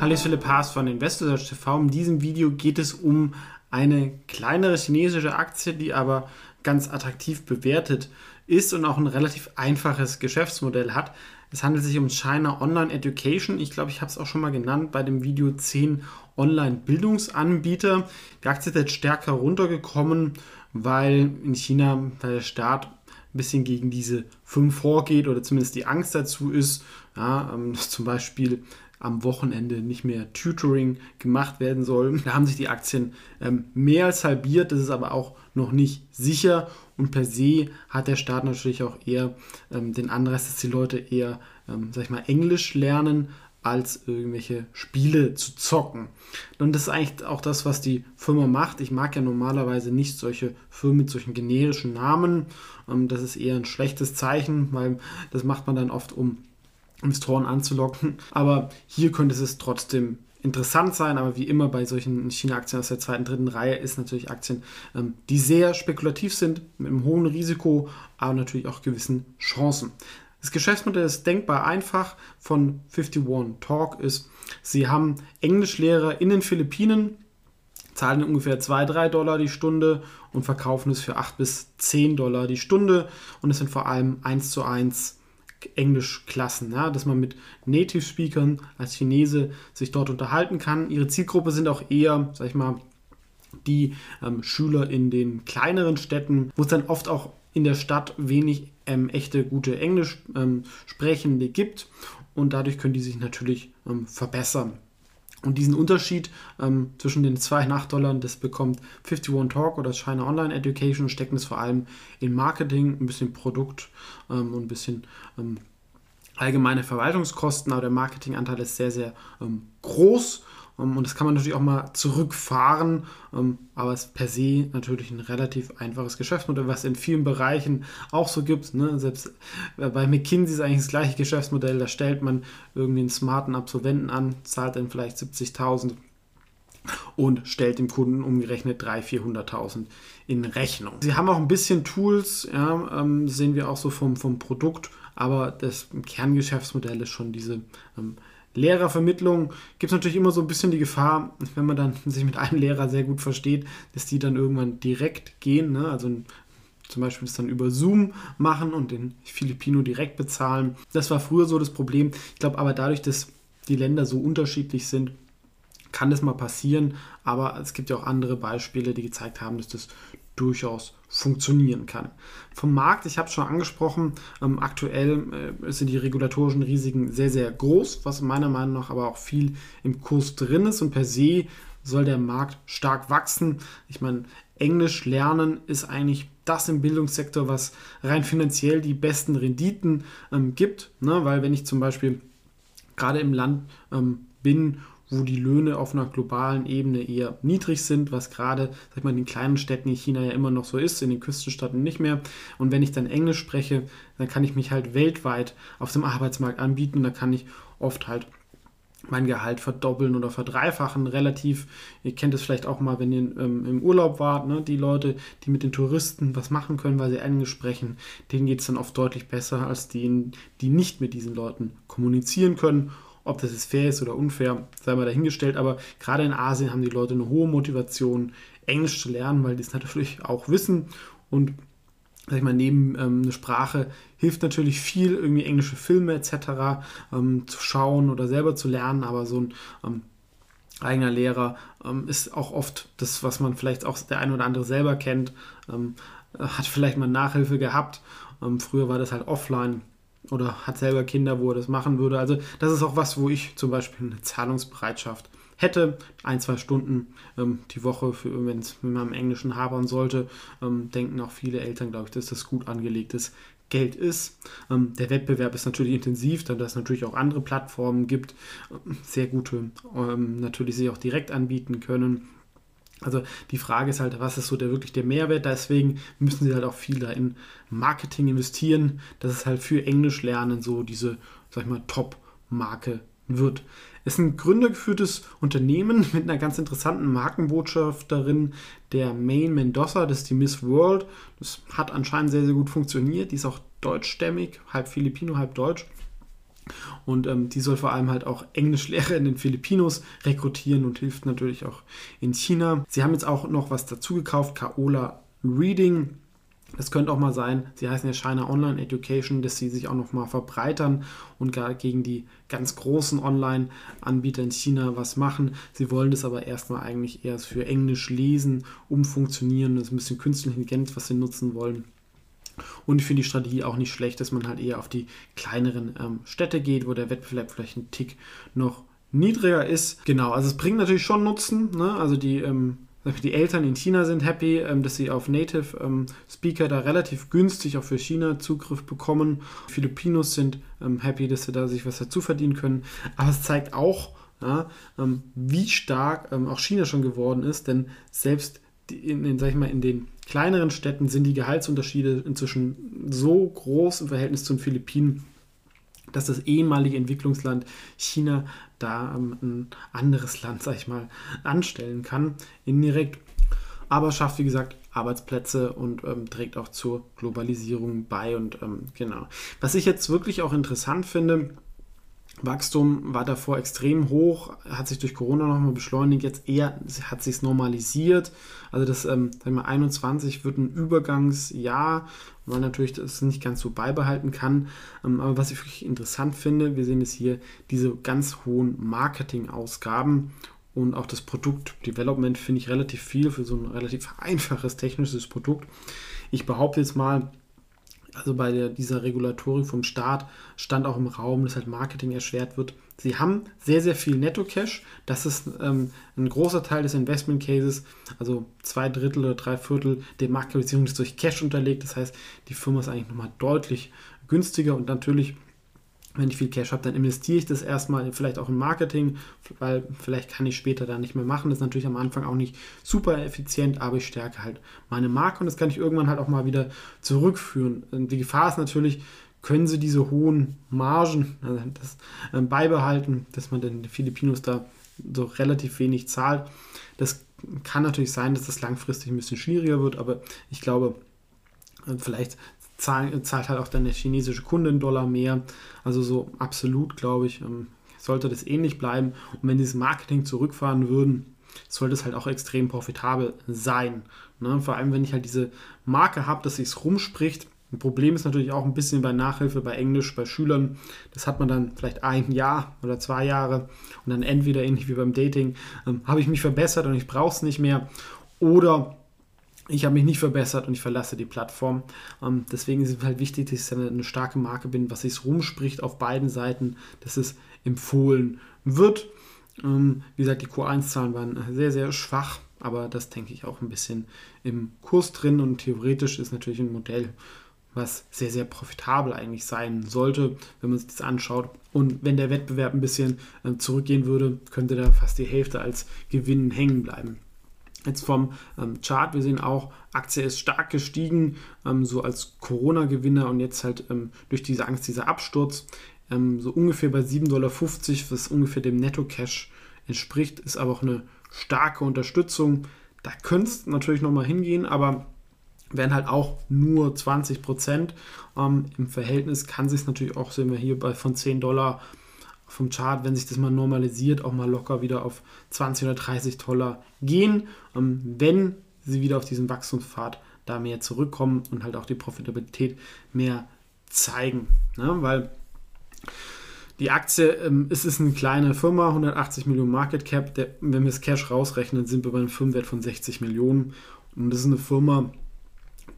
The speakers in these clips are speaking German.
Hallo, ich Philipp Haas von InvestorSearch TV. In diesem Video geht es um eine kleinere chinesische Aktie, die aber ganz attraktiv bewertet ist und auch ein relativ einfaches Geschäftsmodell hat. Es handelt sich um China Online Education. Ich glaube, ich habe es auch schon mal genannt bei dem Video 10 Online-Bildungsanbieter. Die Aktie ist jetzt stärker runtergekommen, weil in China der Staat ein bisschen gegen diese 5 vorgeht oder zumindest die Angst dazu ist. Ja, ähm, zum Beispiel am Wochenende nicht mehr Tutoring gemacht werden soll. Da haben sich die Aktien ähm, mehr als halbiert, das ist aber auch noch nicht sicher und per se hat der Staat natürlich auch eher ähm, den Anreiz, dass die Leute eher, ähm, sag ich mal, Englisch lernen, als irgendwelche Spiele zu zocken. Und das ist eigentlich auch das, was die Firma macht. Ich mag ja normalerweise nicht solche Firmen mit solchen generischen Namen. Ähm, das ist eher ein schlechtes Zeichen, weil das macht man dann oft, um Investoren anzulocken. Aber hier könnte es trotzdem interessant sein, aber wie immer bei solchen China-Aktien aus der zweiten, dritten Reihe ist natürlich Aktien, ähm, die sehr spekulativ sind, mit einem hohen Risiko, aber natürlich auch gewissen Chancen. Das Geschäftsmodell ist denkbar einfach von 51 Talk ist, sie haben Englischlehrer in den Philippinen, zahlen ungefähr 2, 3 Dollar die Stunde und verkaufen es für 8 bis 10 Dollar die Stunde und es sind vor allem 1 zu 1 Englischklassen, ja, dass man mit Native Speakern als Chinese sich dort unterhalten kann. Ihre Zielgruppe sind auch eher, sag ich mal, die ähm, Schüler in den kleineren Städten, wo es dann oft auch in der Stadt wenig ähm, echte gute Englisch ähm, gibt und dadurch können die sich natürlich ähm, verbessern. Und diesen Unterschied ähm, zwischen den zwei Dollar, das bekommt 51 Talk oder China Online Education, stecken es vor allem in Marketing, ein bisschen Produkt ähm, und ein bisschen ähm, allgemeine Verwaltungskosten, aber der Marketinganteil ist sehr, sehr ähm, groß und das kann man natürlich auch mal zurückfahren, ähm, aber es ist per se natürlich ein relativ einfaches Geschäftsmodell, was in vielen Bereichen auch so gibt. Ne? Selbst äh, bei McKinsey ist eigentlich das gleiche Geschäftsmodell, da stellt man irgendwie einen smarten Absolventen an, zahlt dann vielleicht 70.000 und stellt dem Kunden umgerechnet 300.000, 400.000 in Rechnung. Sie haben auch ein bisschen Tools, ja, ähm, sehen wir auch so vom, vom Produkt, aber das Kerngeschäftsmodell ist schon diese ähm, Lehrervermittlung gibt es natürlich immer so ein bisschen die Gefahr, wenn man dann sich mit einem Lehrer sehr gut versteht, dass die dann irgendwann direkt gehen. Ne? Also zum Beispiel das dann über Zoom machen und den Filipino direkt bezahlen. Das war früher so das Problem. Ich glaube aber dadurch, dass die Länder so unterschiedlich sind, kann das mal passieren. Aber es gibt ja auch andere Beispiele, die gezeigt haben, dass das durchaus funktionieren kann. Vom Markt, ich habe es schon angesprochen, ähm, aktuell äh, sind die regulatorischen Risiken sehr, sehr groß, was meiner Meinung nach aber auch viel im Kurs drin ist und per se soll der Markt stark wachsen. Ich meine, Englisch lernen ist eigentlich das im Bildungssektor, was rein finanziell die besten Renditen ähm, gibt, ne? weil wenn ich zum Beispiel gerade im Land ähm, bin, wo die Löhne auf einer globalen Ebene eher niedrig sind, was gerade, sag mal, in den kleinen Städten in China ja immer noch so ist, in den Küstenstaaten nicht mehr. Und wenn ich dann Englisch spreche, dann kann ich mich halt weltweit auf dem Arbeitsmarkt anbieten. Da kann ich oft halt mein Gehalt verdoppeln oder verdreifachen, relativ. Ihr kennt es vielleicht auch mal, wenn ihr ähm, im Urlaub wart, ne? die Leute, die mit den Touristen was machen können, weil sie Englisch sprechen, denen geht es dann oft deutlich besser als denen, die nicht mit diesen Leuten kommunizieren können ob das jetzt fair ist oder unfair, sei mal dahingestellt. Aber gerade in Asien haben die Leute eine hohe Motivation, Englisch zu lernen, weil die es natürlich auch wissen. Und sag ich mal, neben ähm, eine Sprache hilft natürlich viel, irgendwie englische Filme etc. Ähm, zu schauen oder selber zu lernen. Aber so ein ähm, eigener Lehrer ähm, ist auch oft das, was man vielleicht auch der ein oder andere selber kennt. Ähm, hat vielleicht mal Nachhilfe gehabt. Ähm, früher war das halt offline oder hat selber Kinder, wo er das machen würde. Also das ist auch was, wo ich zum Beispiel eine Zahlungsbereitschaft hätte. Ein, zwei Stunden ähm, die Woche, wenn es mit meinem Englischen habern sollte, ähm, denken auch viele Eltern, glaube ich, dass das gut angelegtes Geld ist. Ähm, der Wettbewerb ist natürlich intensiv, da es natürlich auch andere Plattformen gibt, sehr gute, ähm, natürlich sich auch direkt anbieten können. Also die Frage ist halt, was ist so der wirklich der Mehrwert? Deswegen müssen sie halt auch viel da in Marketing investieren, dass es halt für Englisch lernen so diese, sag ich mal, Top-Marke wird. Es ist ein gründergeführtes Unternehmen mit einer ganz interessanten Markenbotschafterin, der Main Mendoza, das ist die Miss World. Das hat anscheinend sehr, sehr gut funktioniert. Die ist auch deutschstämmig, halb Filipino, halb Deutsch. Und ähm, die soll vor allem halt auch Englischlehrer in den Filipinos rekrutieren und hilft natürlich auch in China. Sie haben jetzt auch noch was dazu gekauft, Kaola Reading. Es könnte auch mal sein, sie heißen ja China Online Education, dass sie sich auch noch mal verbreitern und gar gegen die ganz großen Online-Anbieter in China was machen. Sie wollen das aber erstmal eigentlich erst für Englisch lesen, umfunktionieren. Das ist ein bisschen künstliche Intelligenz, was sie nutzen wollen. Und ich finde die Strategie auch nicht schlecht, dass man halt eher auf die kleineren ähm, Städte geht, wo der Wettbewerb vielleicht ein Tick noch niedriger ist. Genau, also es bringt natürlich schon Nutzen. Ne? Also die, ähm, die Eltern in China sind happy, ähm, dass sie auf Native ähm, Speaker da relativ günstig auch für China Zugriff bekommen. Filipinos sind ähm, happy, dass sie da sich was dazu verdienen können. Aber es zeigt auch, ja, ähm, wie stark auch China schon geworden ist, denn selbst in, in, sag ich mal, in den kleineren Städten sind die Gehaltsunterschiede inzwischen so groß im Verhältnis zu den Philippinen, dass das ehemalige Entwicklungsland China da ähm, ein anderes Land, sag ich mal, anstellen kann, indirekt. Aber schafft, wie gesagt, Arbeitsplätze und ähm, trägt auch zur Globalisierung bei. Und ähm, genau. Was ich jetzt wirklich auch interessant finde, Wachstum war davor extrem hoch, hat sich durch Corona nochmal beschleunigt, jetzt eher hat sich normalisiert. Also das ähm, sagen wir 21 wird ein Übergangsjahr, weil natürlich das nicht ganz so beibehalten kann. Ähm, aber was ich wirklich interessant finde, wir sehen jetzt hier diese ganz hohen Marketingausgaben und auch das Produktdevelopment finde ich relativ viel für so ein relativ einfaches technisches Produkt. Ich behaupte jetzt mal, also bei der, dieser Regulatorik vom Staat stand auch im Raum, dass halt Marketing erschwert wird. Sie haben sehr, sehr viel Netto-Cash. Das ist ähm, ein großer Teil des Investment Cases. Also zwei Drittel oder drei Viertel der Marktkapitalisierung ist durch Cash unterlegt. Das heißt, die Firma ist eigentlich nochmal deutlich günstiger und natürlich wenn ich viel Cash habe, dann investiere ich das erstmal vielleicht auch in Marketing, weil vielleicht kann ich später da nicht mehr machen. Das ist natürlich am Anfang auch nicht super effizient, aber ich stärke halt meine Marke und das kann ich irgendwann halt auch mal wieder zurückführen. Die Gefahr ist natürlich, können sie diese hohen Margen also das, äh, beibehalten, dass man den Filipinos da so relativ wenig zahlt. Das kann natürlich sein, dass das langfristig ein bisschen schwieriger wird, aber ich glaube, äh, vielleicht zahlt, zahlt halt auch dann der chinesische Kunde einen Dollar mehr. Also so absolut, glaube ich, ähm, sollte das ähnlich bleiben. Und wenn dieses Marketing zurückfahren würden, sollte es halt auch extrem profitabel sein. Ne? Vor allem, wenn ich halt diese Marke habe, dass sich rumspricht. Ein Problem ist natürlich auch ein bisschen bei Nachhilfe, bei Englisch, bei Schülern. Das hat man dann vielleicht ein Jahr oder zwei Jahre und dann entweder ähnlich wie beim Dating, ähm, habe ich mich verbessert und ich brauche es nicht mehr. Oder ich habe mich nicht verbessert und ich verlasse die Plattform. Ähm, deswegen ist es halt wichtig, dass ich eine, eine starke Marke bin, was sich rumspricht auf beiden Seiten, dass es empfohlen wird. Ähm, wie gesagt, die Q1-Zahlen waren sehr, sehr schwach, aber das denke ich auch ein bisschen im Kurs drin und theoretisch ist natürlich ein Modell, was sehr, sehr profitabel eigentlich sein sollte, wenn man sich das anschaut. Und wenn der Wettbewerb ein bisschen äh, zurückgehen würde, könnte da fast die Hälfte als Gewinn hängen bleiben. Jetzt vom ähm, Chart, wir sehen auch, Aktie ist stark gestiegen, ähm, so als Corona-Gewinner und jetzt halt ähm, durch diese Angst, dieser Absturz, ähm, so ungefähr bei 7,50 Dollar, was ungefähr dem Netto-Cash entspricht, ist aber auch eine starke Unterstützung. Da könnte es natürlich nochmal hingehen, aber werden halt auch nur 20 Prozent. Ähm, Im Verhältnis kann sich natürlich auch, sehen wir hier bei von 10 Dollar vom Chart, wenn sich das mal normalisiert, auch mal locker wieder auf 20 oder 30 Dollar gehen, ähm, wenn sie wieder auf diesen Wachstumspfad da mehr zurückkommen und halt auch die Profitabilität mehr zeigen. Ne? Weil die Aktie, ähm, es ist eine kleine Firma, 180 Millionen Market Cap. Der, wenn wir das Cash rausrechnen, sind wir bei einem Firmenwert von 60 Millionen. Und das ist eine Firma,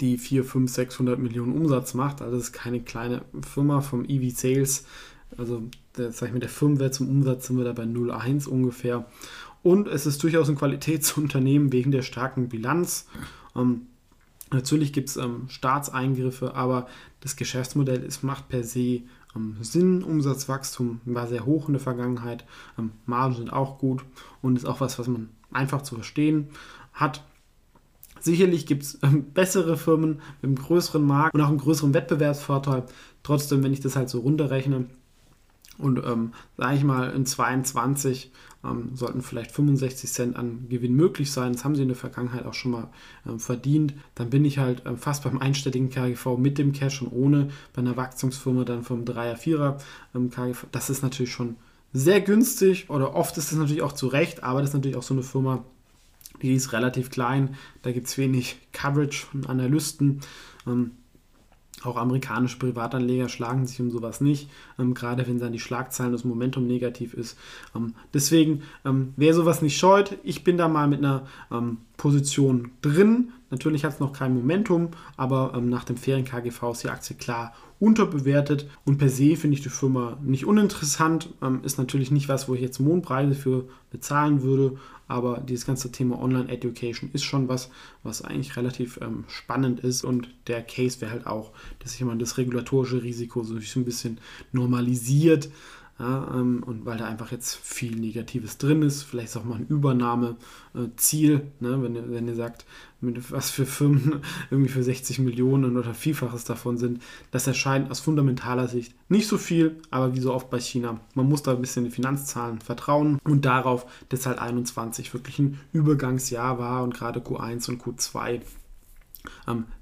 die 4, 5, 600 Millionen Umsatz macht. Also das ist keine kleine Firma vom EV Sales also der, sag ich mal, der Firmenwert zum Umsatz sind wir da bei 0,1 ungefähr. Und es ist durchaus ein Qualitätsunternehmen wegen der starken Bilanz. Ähm, Natürlich gibt es ähm, Staatseingriffe, aber das Geschäftsmodell ist, macht per se ähm, Sinn. Umsatzwachstum war sehr hoch in der Vergangenheit. Ähm, Margen sind auch gut und ist auch was, was man einfach zu verstehen hat. Sicherlich gibt es ähm, bessere Firmen mit einem größeren Markt und auch einen größeren Wettbewerbsvorteil. Trotzdem, wenn ich das halt so runterrechne, und ähm, sage ich mal, in 22 ähm, sollten vielleicht 65 Cent an Gewinn möglich sein. Das haben sie in der Vergangenheit auch schon mal ähm, verdient. Dann bin ich halt ähm, fast beim einstelligen KGV mit dem Cash und ohne. Bei einer Wachstumsfirma dann vom 3er, 4er ähm, KGV. Das ist natürlich schon sehr günstig oder oft ist das natürlich auch zu Recht, aber das ist natürlich auch so eine Firma, die ist relativ klein. Da gibt es wenig Coverage von Analysten. Ähm, auch amerikanische Privatanleger schlagen sich um sowas nicht, ähm, gerade wenn dann die Schlagzeilen, das Momentum negativ ist. Ähm, deswegen, ähm, wer sowas nicht scheut, ich bin da mal mit einer ähm, Position drin. Natürlich hat es noch kein Momentum, aber ähm, nach dem fairen KGV ist die Aktie klar unterbewertet und per se finde ich die Firma nicht uninteressant. Ähm, ist natürlich nicht was, wo ich jetzt Mondpreise für bezahlen würde, aber dieses ganze Thema Online-Education ist schon was, was eigentlich relativ ähm, spannend ist und der Case wäre halt auch, dass sich immer das regulatorische Risiko so ein bisschen normalisiert. Ja, ähm, und weil da einfach jetzt viel Negatives drin ist, vielleicht ist auch mal ein Übernahmeziel, äh, ne, wenn, wenn ihr sagt, mit was für Firmen irgendwie für 60 Millionen oder Vielfaches davon sind, das erscheint aus fundamentaler Sicht nicht so viel, aber wie so oft bei China, man muss da ein bisschen den Finanzzahlen vertrauen und darauf, dass halt 21 wirklich ein Übergangsjahr war und gerade Q1 und Q2 ähm,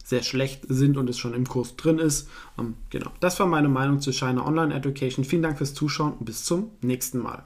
sehr schlecht sind und es schon im Kurs drin ist. Ähm, genau, das war meine Meinung zu China Online Education. Vielen Dank fürs Zuschauen und bis zum nächsten Mal.